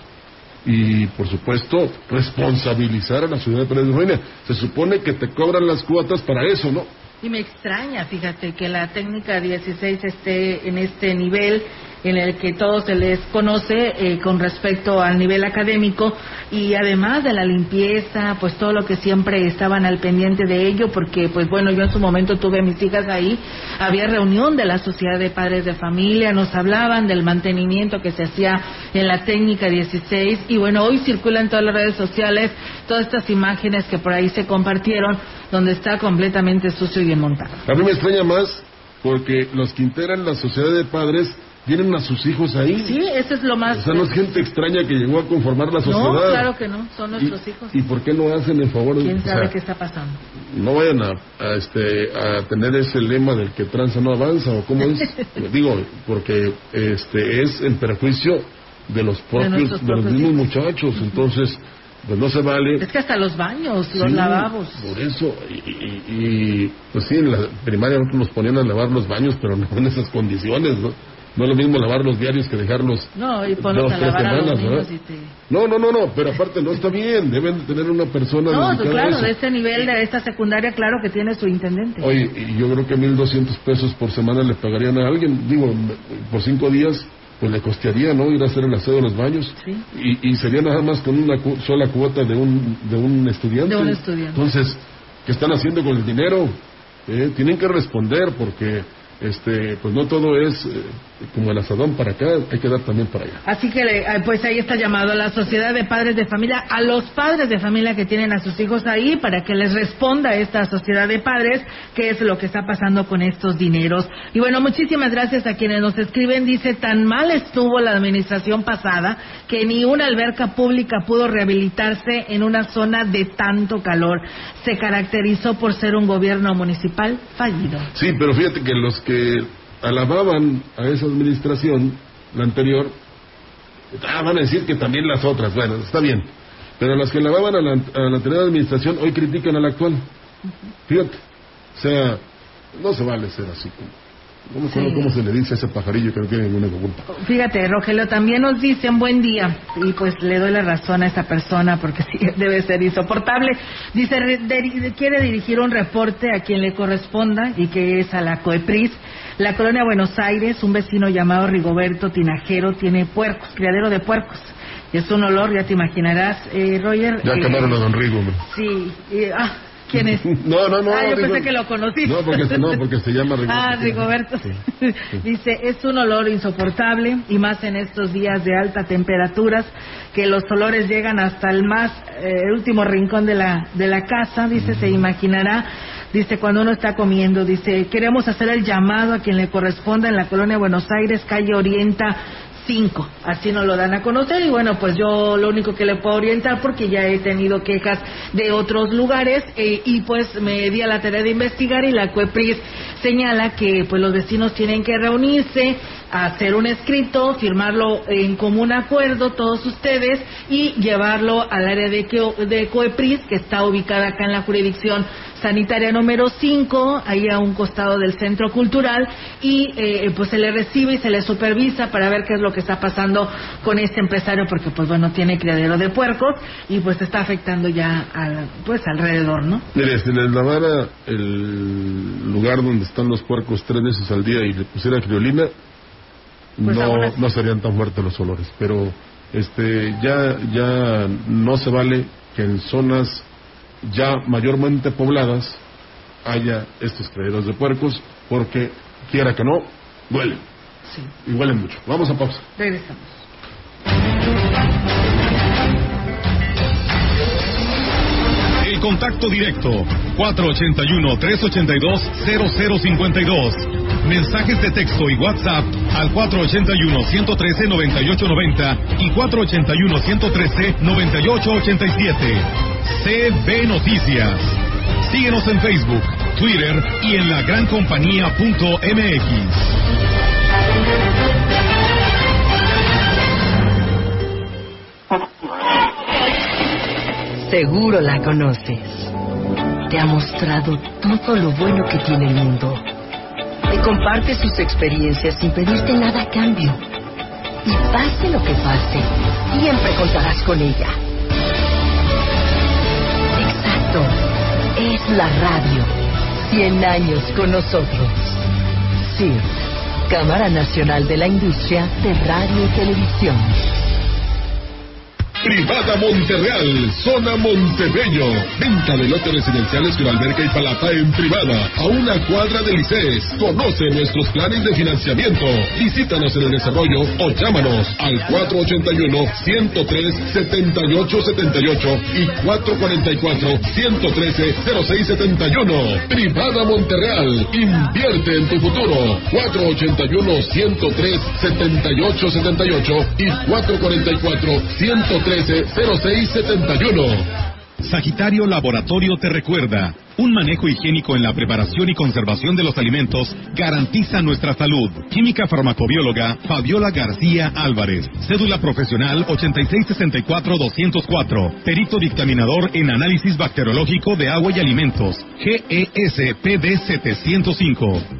y por supuesto responsabilizar a la ciudad de Pérez de Familia. Se supone que te cobran las cuotas para eso, ¿no? Y me extraña, fíjate, que la técnica 16 esté en este nivel en el que todo se les conoce eh, con respecto al nivel académico y además de la limpieza, pues todo lo que siempre estaban al pendiente de ello, porque pues bueno, yo en su momento tuve a mis hijas ahí, había reunión de la sociedad de padres de familia, nos hablaban del mantenimiento que se hacía en la técnica 16 y bueno, hoy circulan todas las redes sociales todas estas imágenes que por ahí se compartieron donde está completamente sucio y bien montado. A mí me extraña más porque los que integran la sociedad de padres tienen a sus hijos ahí. Sí, eso es lo más... O sea, no es gente extraña que llegó a conformar la sociedad. No, claro que no, son nuestros hijos. ¿Y por qué no hacen el favor de ¿Quién o sabe sea, qué está pasando? no vayan a, a, este, a tener ese lema del que tranza no avanza o cómo es? Digo, porque este es en perjuicio de los propios, de, nuestros los mismos muchachos. Entonces, pues no se vale. Es que hasta los baños, los Sí, lavabos. Por eso, y, y- y, pues sí, en la primaria nos ponían a lavar los baños, pero no en esas condiciones, ¿no? No es lo mismo lavar los diarios que dejarlos No, y ponlos a tres lavar a los semanas, niños ¿verdad? y te... No, no, no, no, pero aparte no está bien, deben de tener una persona No, dedicada a claro, eso. de este nivel, de esta secundaria, claro que tiene su intendente. Oye, y yo creo que 1.200 pesos por semana le pagarían a alguien, digo, por cinco días, pues le costaría, ¿no? Ir a hacer el aseo de los baños. Sí. Y, y sería nada más con una cu- sola cuota de un, de un estudiante. De un estudiante. Entonces, ¿qué están haciendo con el dinero? Eh, tienen que responder porque este, pues no todo es eh, como el asadón para acá, hay que dar también para allá. Así que, eh, pues ahí está llamado a la Sociedad de Padres de Familia, a los padres de familia que tienen a sus hijos ahí, para que les responda esta Sociedad de Padres qué es lo que está pasando con estos dineros. Y bueno, muchísimas gracias a quienes nos escriben. Dice, tan mal estuvo la administración pasada que ni una alberca pública pudo rehabilitarse en una zona de tanto calor. Se caracterizó por ser un gobierno municipal fallido. Sí, pero fíjate que los que alababan a esa administración, la anterior, ah, van a decir que también las otras, bueno, está bien, pero las que alababan a la, a la anterior administración hoy critican a la actual. Fíjate, o sea, no se vale ser así. No me acuerdo Sí. cómo se le dice a ese pajarillo que no tiene ninguna culpa. Fíjate, Rogelio, también nos dicen buen día, y pues le doy la razón a esta persona porque sí, debe ser insoportable. Dice, de- quiere dirigir un reporte a quien le corresponda y que es a la COEPRIS. La colonia Buenos Aires, un vecino llamado Rigoberto Tinajero tiene puercos, criadero de puercos. Y es un olor, ya te imaginarás, eh, Roger. Ya eh, acabaron a Don Rigo, hombre. Sí, y- ah, ¿quién es? No, no, no. Ah, yo Rigo- pensé que lo conocí. No, porque, se- no, porque se llama Rigoberto. Ah, Rigoberto. Dice, es un olor insoportable y más en estos días de alta temperaturas que los olores llegan hasta el más eh, el último rincón de la de la casa, dice, se imaginará. Dice, cuando uno está comiendo, dice, queremos hacer el llamado a quien le corresponda en la colonia Buenos Aires, calle Orienta 5. Así nos lo dan a conocer y bueno, pues yo lo único que le puedo orientar porque ya he tenido quejas de otros lugares eh, y pues me di a la tarea de investigar y la CUEPRIS señala que pues los vecinos tienen que reunirse, hacer un escrito, firmarlo en común acuerdo todos ustedes y llevarlo al área de, de COEPRIS que está ubicada acá en la jurisdicción sanitaria número 5, ahí a un costado del centro cultural, y eh, pues se le recibe y se le supervisa para ver qué es lo que está pasando con este empresario, porque pues bueno, tiene criadero de puercos y pues está afectando ya al, pues alrededor, ¿no? Mire, si les lavara el lugar donde están los puercos tres veces al día y le pusiera criolina, Pues no, no serían tan fuertes los olores. Pero este ya, ya no se vale que en zonas ya mayormente pobladas haya estos criaderos de puercos, porque quiera que no, huelen. Y huelen mucho. Vamos a pausa. Regresamos. El contacto directo 481-382-0052. Mensajes de texto y WhatsApp al 481-113-9890 y 481-113-9887. CB Noticias. Síguenos en Facebook, Twitter y en la gran Seguro la conoces. Te ha mostrado todo lo bueno que tiene el mundo. Te comparte sus experiencias sin pedirte nada a cambio. Y pase lo que pase, siempre contarás con ella. Exacto. Es la radio. 100 años con nosotros. CIRT, Cámara Nacional de la Industria de Radio y Televisión. Privada Monterreal, zona Montebello. Venta de lotes residenciales con alberca y palapa en privada, a una cuadra de Lices. Conoce nuestros planes de financiamiento. Visítanos en el desarrollo o llámanos al 481-103-7878 y 444-113-0671. Privada Monterreal, invierte en tu futuro. 481-103-7878 y 444-113-0671. Sagitario Laboratorio te recuerda, un manejo higiénico en la preparación y conservación de los alimentos garantiza nuestra salud. Química farmacobióloga Fabiola García Álvarez. Cédula profesional 8664-204. Perito dictaminador en análisis bacteriológico de agua y alimentos. E GES PD 705.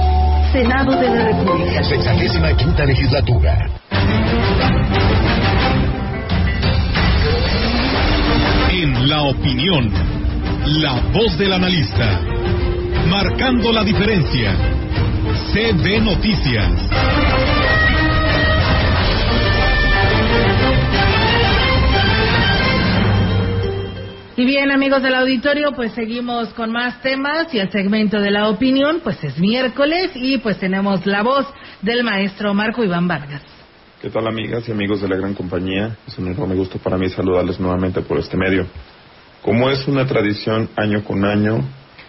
Senado de la República. Sexagésima quinta legislatura. En la opinión, la voz del analista, marcando la diferencia. CB Noticias. Y bien, amigos del auditorio, pues seguimos con más temas y el segmento de la opinión, pues es miércoles y pues tenemos la voz del maestro Marco Iván Vargas. ¿Qué tal amigas y amigos de la gran compañía? Es un enorme gusto para mí saludarles nuevamente por este medio. Como es una tradición año con año,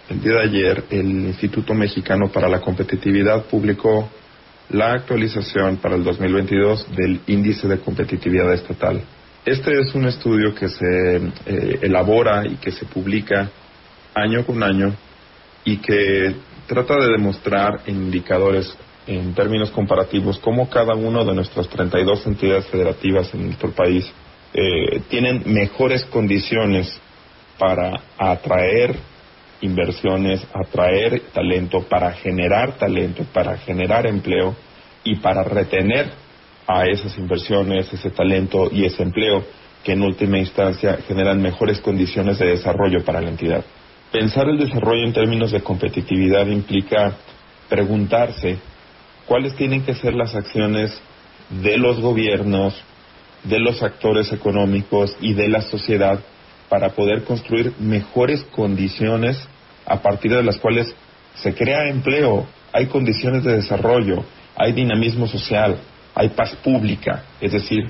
el día de ayer el Instituto Mexicano para la Competitividad publicó la actualización para el 2022 del Índice de Competitividad Estatal. Este es un estudio que se eh, elabora y que se publica año con año y que trata de demostrar en indicadores en términos comparativos cómo cada uno de nuestras 32 entidades federativas en nuestro país eh, tienen mejores condiciones para atraer inversiones, atraer talento, para generar talento, para generar empleo y para retener a esas inversiones, ese talento y ese empleo que en última instancia generan mejores condiciones de desarrollo para la entidad. Pensar el desarrollo en términos de competitividad implica preguntarse cuáles tienen que ser las acciones de los gobiernos, de los actores económicos y de la sociedad para poder construir mejores condiciones a partir de las cuales se crea empleo, hay condiciones de desarrollo, hay dinamismo social, hay paz pública, es decir,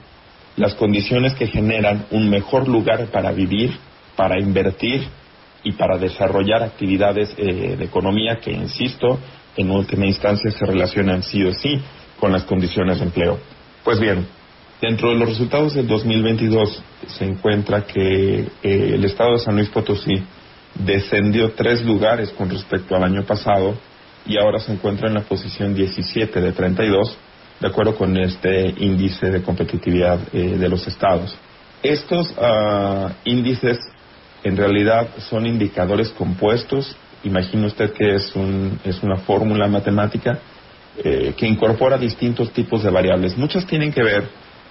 las condiciones que generan un mejor lugar para vivir, para invertir y para desarrollar actividades eh, de economía que, insisto, en última instancia se relacionan sí o sí con las condiciones de empleo. Pues bien, dentro de los resultados del 2022 se encuentra que eh, el estado de San Luis Potosí descendió tres lugares con respecto al año pasado y ahora se encuentra en la posición 17 de 32 de acuerdo con este índice de competitividad eh, de los estados. Estos ah, índices en realidad son indicadores compuestos. Imagine usted que es, un, es una fórmula matemática eh, que incorpora distintos tipos de variables. Muchas tienen que ver,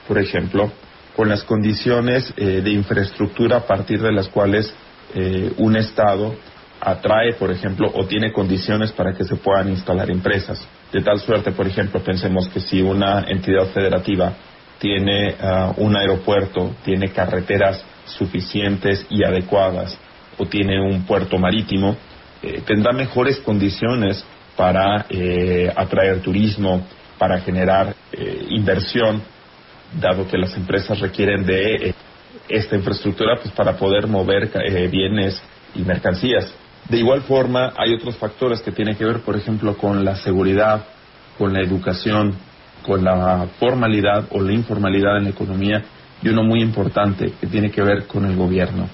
por ejemplo, con las condiciones eh, de infraestructura a partir de las cuales un Estado atrae, por ejemplo, o tiene condiciones para que se puedan instalar empresas. De tal suerte, por ejemplo, pensemos que si una entidad federativa tiene ah, un aeropuerto, tiene carreteras suficientes y adecuadas, o tiene un puerto marítimo, eh, tendrá mejores condiciones para eh, atraer turismo, para generar eh, inversión, dado que las empresas requieren de esta infraestructura pues, para poder mover bienes y mercancías. De igual forma, hay otros factores que tienen que ver, por ejemplo, con la seguridad, con la educación, con la formalidad o la informalidad en la economía y uno muy importante que tiene que ver con el gobierno,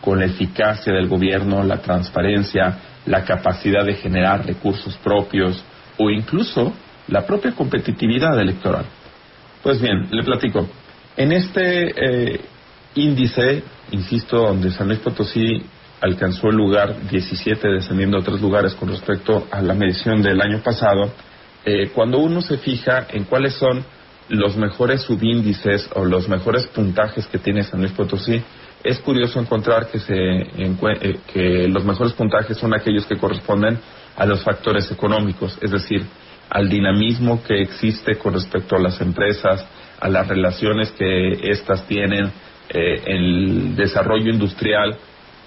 con la eficacia del gobierno, la transparencia, la capacidad de generar recursos propios o incluso la propia competitividad electoral. Pues bien, le platico. En este eh, índice, insisto, donde San Luis Potosí alcanzó el lugar 17, descendiendo a tres lugares con respecto a la medición del año pasado, eh, cuando uno se fija en cuáles son los mejores subíndices o los mejores puntajes que tiene San Luis Potosí, es curioso encontrar que, se, eh, que los mejores puntajes son aquellos que corresponden a los factores económicos, es decir, al dinamismo que existe con respecto a las empresas, a las relaciones que éstas tienen, eh, el desarrollo industrial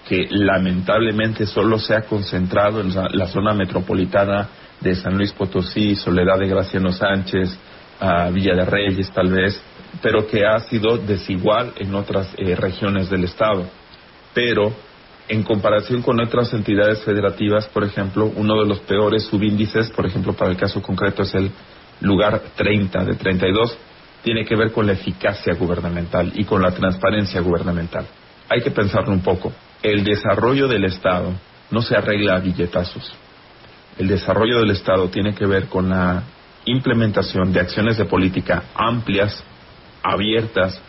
que lamentablemente solo se ha concentrado en la zona metropolitana de San Luis Potosí, Soledad de Graciano Sánchez, a Villa de Reyes tal vez, pero que ha sido desigual en otras eh, regiones del Estado. Pero en comparación con otras entidades federativas, por ejemplo, uno de los peores subíndices, por ejemplo, para el caso concreto es el lugar 30 de 32, tiene que ver con la eficacia gubernamental y con la transparencia gubernamental. Hay que pensarlo un poco. El desarrollo del Estado no se arregla a billetazos. El desarrollo del Estado tiene que ver con la implementación de acciones de política amplias, abiertas,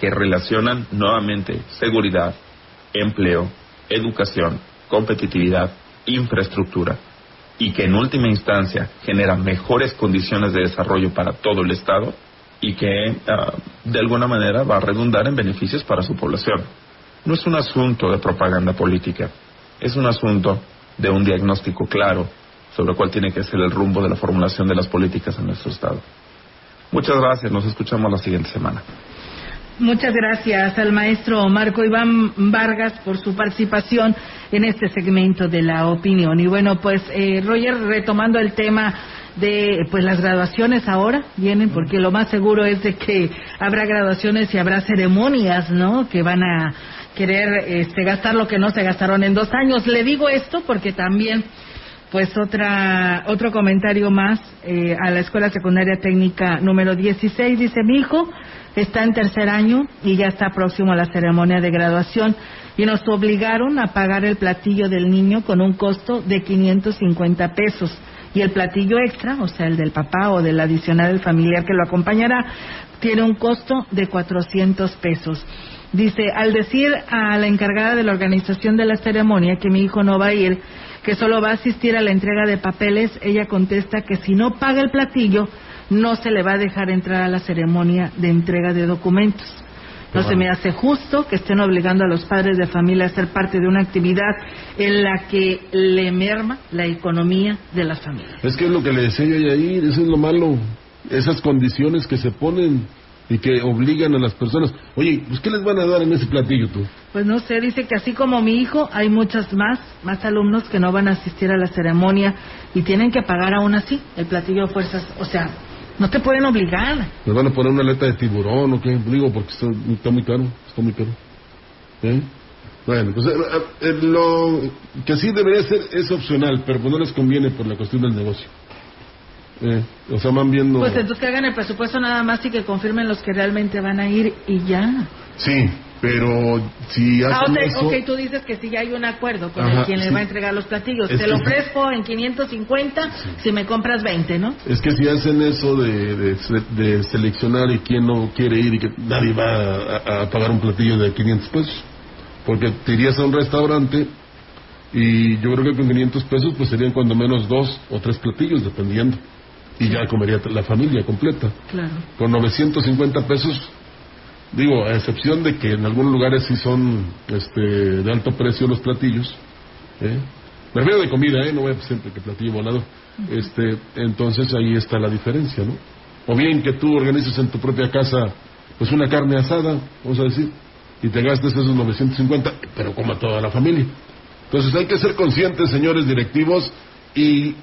que relacionan nuevamente seguridad, empleo, educación, competitividad, infraestructura y que en última instancia genera mejores condiciones de desarrollo para todo el Estado y que ah, de alguna manera va a redundar en beneficios para su población. No es un asunto de propaganda política, es un asunto de un diagnóstico claro sobre cuál tiene que ser el rumbo de la formulación de las políticas en nuestro Estado. Muchas gracias, nos escuchamos la siguiente semana. Muchas gracias al maestro Marco Iván Vargas por su participación en este segmento de la opinión. Y bueno, pues eh, Roger, retomando el tema de pues las graduaciones ahora vienen porque lo más seguro es de que habrá graduaciones y habrá ceremonias, ¿no? Que van a querer este, gastar lo que no se gastaron en dos años. Le digo esto porque también pues otra otro comentario más eh, a la escuela secundaria técnica número 16 dice mi hijo está en tercer año y ya está próximo a la ceremonia de graduación y nos obligaron a pagar el platillo del niño con un costo de 550 pesos y el platillo extra, o sea, el del papá o del adicional del familiar que lo acompañará, tiene un costo de 400 pesos. Dice, al decir a la encargada de la organización de la ceremonia que mi hijo no va a ir, que solo va a asistir a la entrega de papeles, ella contesta que si no paga el platillo, no se le va a dejar entrar a la ceremonia de entrega de documentos. No se me hace justo que estén obligando a los padres de familia a ser parte de una actividad en la que le merma la economía de las familias. Es que es lo que le decía yo ayer, eso es lo malo. Esas condiciones que se ponen y que obligan a las personas. Oye, pues ¿qué les van a dar en ese platillo tú? Pues no sé, dice que así como mi hijo, hay muchos más, más alumnos que no van a asistir a la ceremonia y tienen que pagar aún así el platillo de fuerzas. O sea, no te pueden obligar. ¿Les van a poner una aleta de tiburón o qué? Digo, porque está, está muy caro, está muy caro. ¿Eh? Bueno, pues eh, eh, lo que sí debería ser es opcional, pero pues no les conviene por la cuestión del negocio. Eh, o sea, van viendo... Pues entonces que hagan el presupuesto nada más y que confirmen los que realmente van a ir y ya. Sí, pero si hacen Ah, ok, eso... ok, tú dices que sí ya hay un acuerdo con Ajá, el quien sí. le va a entregar los platillos. Es Te lo que- ofrezco en 550 si me compras 20, ¿no? Es que si hacen eso de, de, de seleccionar y quién no quiere ir y que nadie va a, a pagar un platillo de 500 pesos. Porque te irías a un restaurante y yo creo que con 500 pesos pues serían cuando menos dos o tres platillos dependiendo. Y ya comería la familia completa. Claro. Con 950 pesos, digo, a excepción de que en algunos lugares sí son este, de alto precio los platillos. ¿eh? Me refiero de comida, ¿eh? no voy a siempre que platillo volado. Este, entonces ahí está la diferencia, ¿no? O bien que tú organices en tu propia casa pues una carne asada, vamos a decir, y te gastes esos 950, pero coma toda la familia. Entonces hay que ser conscientes, señores directivos, y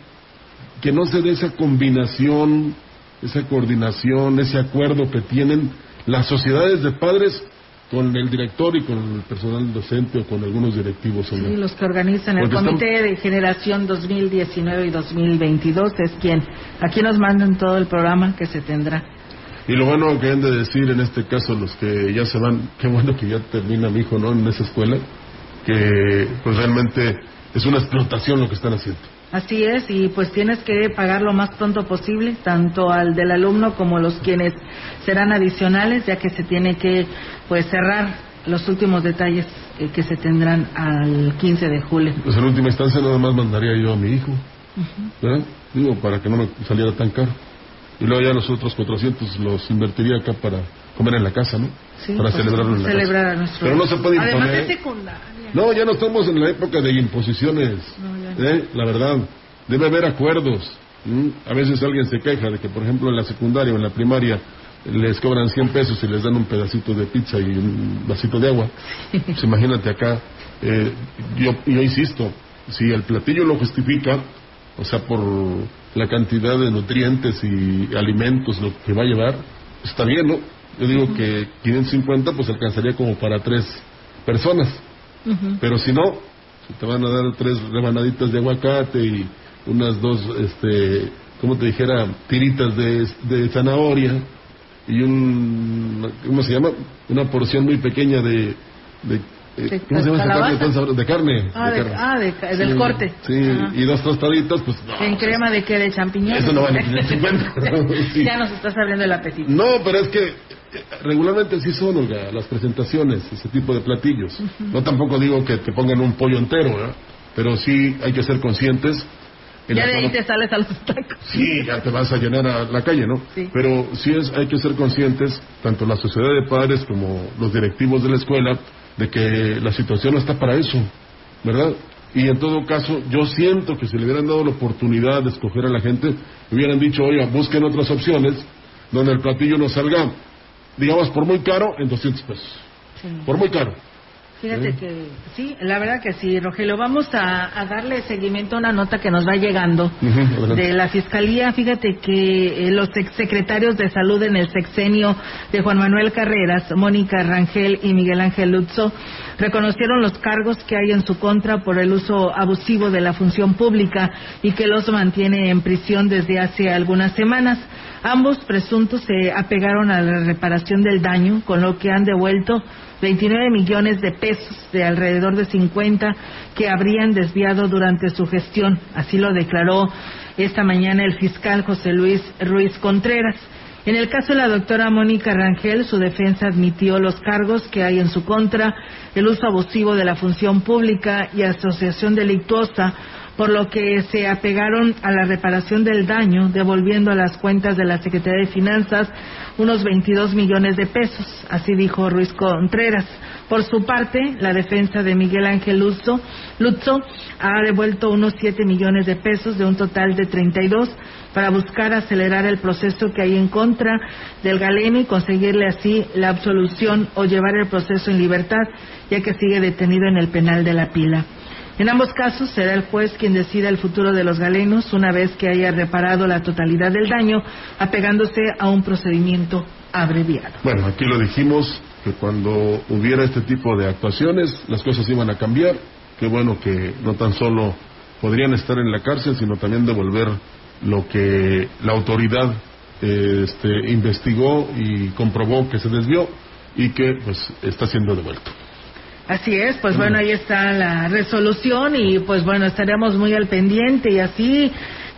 que no se dé esa combinación, esa coordinación, ese acuerdo que tienen las sociedades de padres con el director y con el personal docente o con algunos directivos. Sí, los que organizan el están- Comité de Generación 2019 y 2022 es quien, aquí nos mandan todo el programa que se tendrá. Y lo bueno que han de decir en este caso los que ya se van, qué bueno que ya termina mi hijo, ¿no? En esa escuela, que pues realmente es una explotación lo que están haciendo. Así es, y pues tienes que pagar lo más pronto posible, tanto al del alumno como los quienes serán adicionales, ya que se tiene que pues cerrar los últimos detalles eh, que se tendrán al 15 de julio. Pues en última instancia nada más mandaría yo a mi hijo, ¿verdad? Digo, para que no me saliera tan caro. Y luego ya los otros 400 los invertiría acá para comer en la casa, ¿no? Sí, para pues, celebrarlo en la celebrar casa. a nuestro Pero no se puede Además imponer. es secundaria. No, ya no estamos en la época de imposiciones. No. ¿Eh? La verdad, debe haber acuerdos. ¿m? A veces alguien se queja de que, por ejemplo, en la secundaria o en la primaria les cobran 100 pesos y les dan un pedacito de pizza y un vasito de agua. Pues imagínate acá. eh, yo, yo insisto, si el platillo lo justifica, o sea, por la cantidad de nutrientes y alimentos lo que va a llevar, está bien, ¿no? Yo digo que 550 pues alcanzaría como para tres personas. Pero si no, te van a dar tres rebanaditas de aguacate y unas dos, este, como te dijera, tiritas de, de zanahoria, y un, ¿cómo se llama? Una porción muy pequeña de, de eh, ¿Cómo se llama esa carne sabrosa? De carne. Ah, de- carne. ah, de del Sí, corte. Sí, Ajá. y dos tostaditas, pues no. ¿En crema de qué? ¿De champiñones? Eso no vale 550. Sí. Ya nos estás abriendo el apetito. No, pero es que regularmente sí son, Olga, las presentaciones, ese tipo de platillos. No tampoco digo que te pongan un pollo entero. Pero sí hay que ser conscientes. en Ya de ahí te sales a los tacos. Sí, ya te vas a llenar a la calle, ¿no? Sí. Pero sí es, hay que ser conscientes, tanto la sociedad de padres como los directivos de la escuela, de que la situación no está para eso, ¿verdad? Y en todo caso, yo siento que si le hubieran dado la oportunidad de escoger a la gente, hubieran dicho, oiga, busquen otras opciones donde el platillo no salga, digamos, por muy caro, en 200 pesos. Por muy caro. Fíjate ¿Eh? que sí, la verdad que sí, Rogelio. Vamos a, a darle seguimiento a una nota que nos va llegando de la Fiscalía. Fíjate que eh, los exsecretarios de salud en el sexenio de Juan Manuel Carreras, Mónica Rangel y Miguel Ángel Lutzo, reconocieron los cargos que hay en su contra por el uso abusivo de la función pública y que los mantiene en prisión desde hace algunas semanas. Ambos presuntos se apegaron a la reparación del daño, con lo que han devuelto 29 millones de pesos de alrededor de 50 que habrían desviado durante su gestión. Así lo declaró esta mañana el fiscal José Luis Ruiz Contreras. En el caso de la doctora Mónica Rangel, su defensa admitió los cargos que hay en su contra, el uso abusivo de la función pública y asociación delictuosa, por lo que se apegaron a la reparación del daño, devolviendo a las cuentas de la Secretaría de Finanzas unos 22 millones de pesos, así dijo Ruiz Contreras. Por su parte, la defensa de Miguel Ángel Lutzo ha devuelto unos 7 millones de pesos de un total de 32 para buscar acelerar el proceso que hay en contra del galeno y conseguirle así la absolución o llevar el proceso en libertad, ya que sigue detenido en el penal de la pila. En ambos casos será el juez quien decida el futuro de los galenos una vez que haya reparado la totalidad del daño, apegándose a un procedimiento abreviado. Bueno, aquí lo dijimos, que cuando hubiera este tipo de actuaciones, las cosas iban a cambiar. Qué bueno que no tan solo podrían estar en la cárcel, sino también devolver lo que la autoridad eh, este, investigó y comprobó que se desvió y que pues está siendo devuelto. Así es, pues bueno, ahí está la resolución y pues bueno, estaremos muy al pendiente y así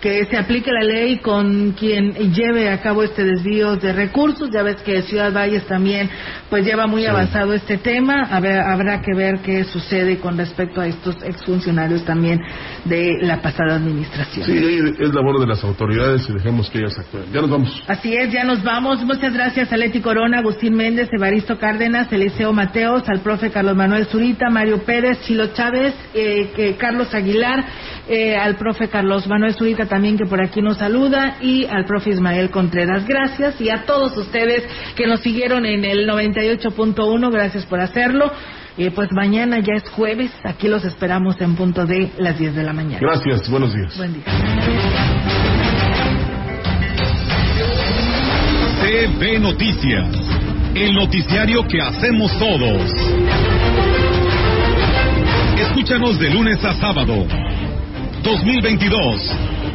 que se aplique la ley con quien lleve a cabo este desvío de recursos. Ya ves que Ciudad Valles también pues lleva muy avanzado este tema. A ver, habrá que ver qué sucede con respecto a estos exfuncionarios también de la pasada administración. Sí, es labor de las autoridades y dejemos que ellas actúen. Ya nos vamos. Así es, ya nos vamos. Muchas gracias a Leti Corona, Agustín Méndez, Evaristo Cárdenas, Eliseo Mateos, al profe Carlos Manuel Zurita, Mario Pérez, Chilo Chávez, eh, que Carlos Aguilar, eh, al profe Carlos Manuel Zurita también que por aquí nos saluda y al profe Ismael Contreras. Gracias y a todos ustedes que nos siguieron en el 98.1, gracias por hacerlo. Eh, pues mañana ya es jueves, aquí los esperamos en punto de las 10 de la mañana. Gracias, buenos días. Buen día. CB Noticias, el noticiario que hacemos todos. Escúchanos de lunes a sábado. 2022.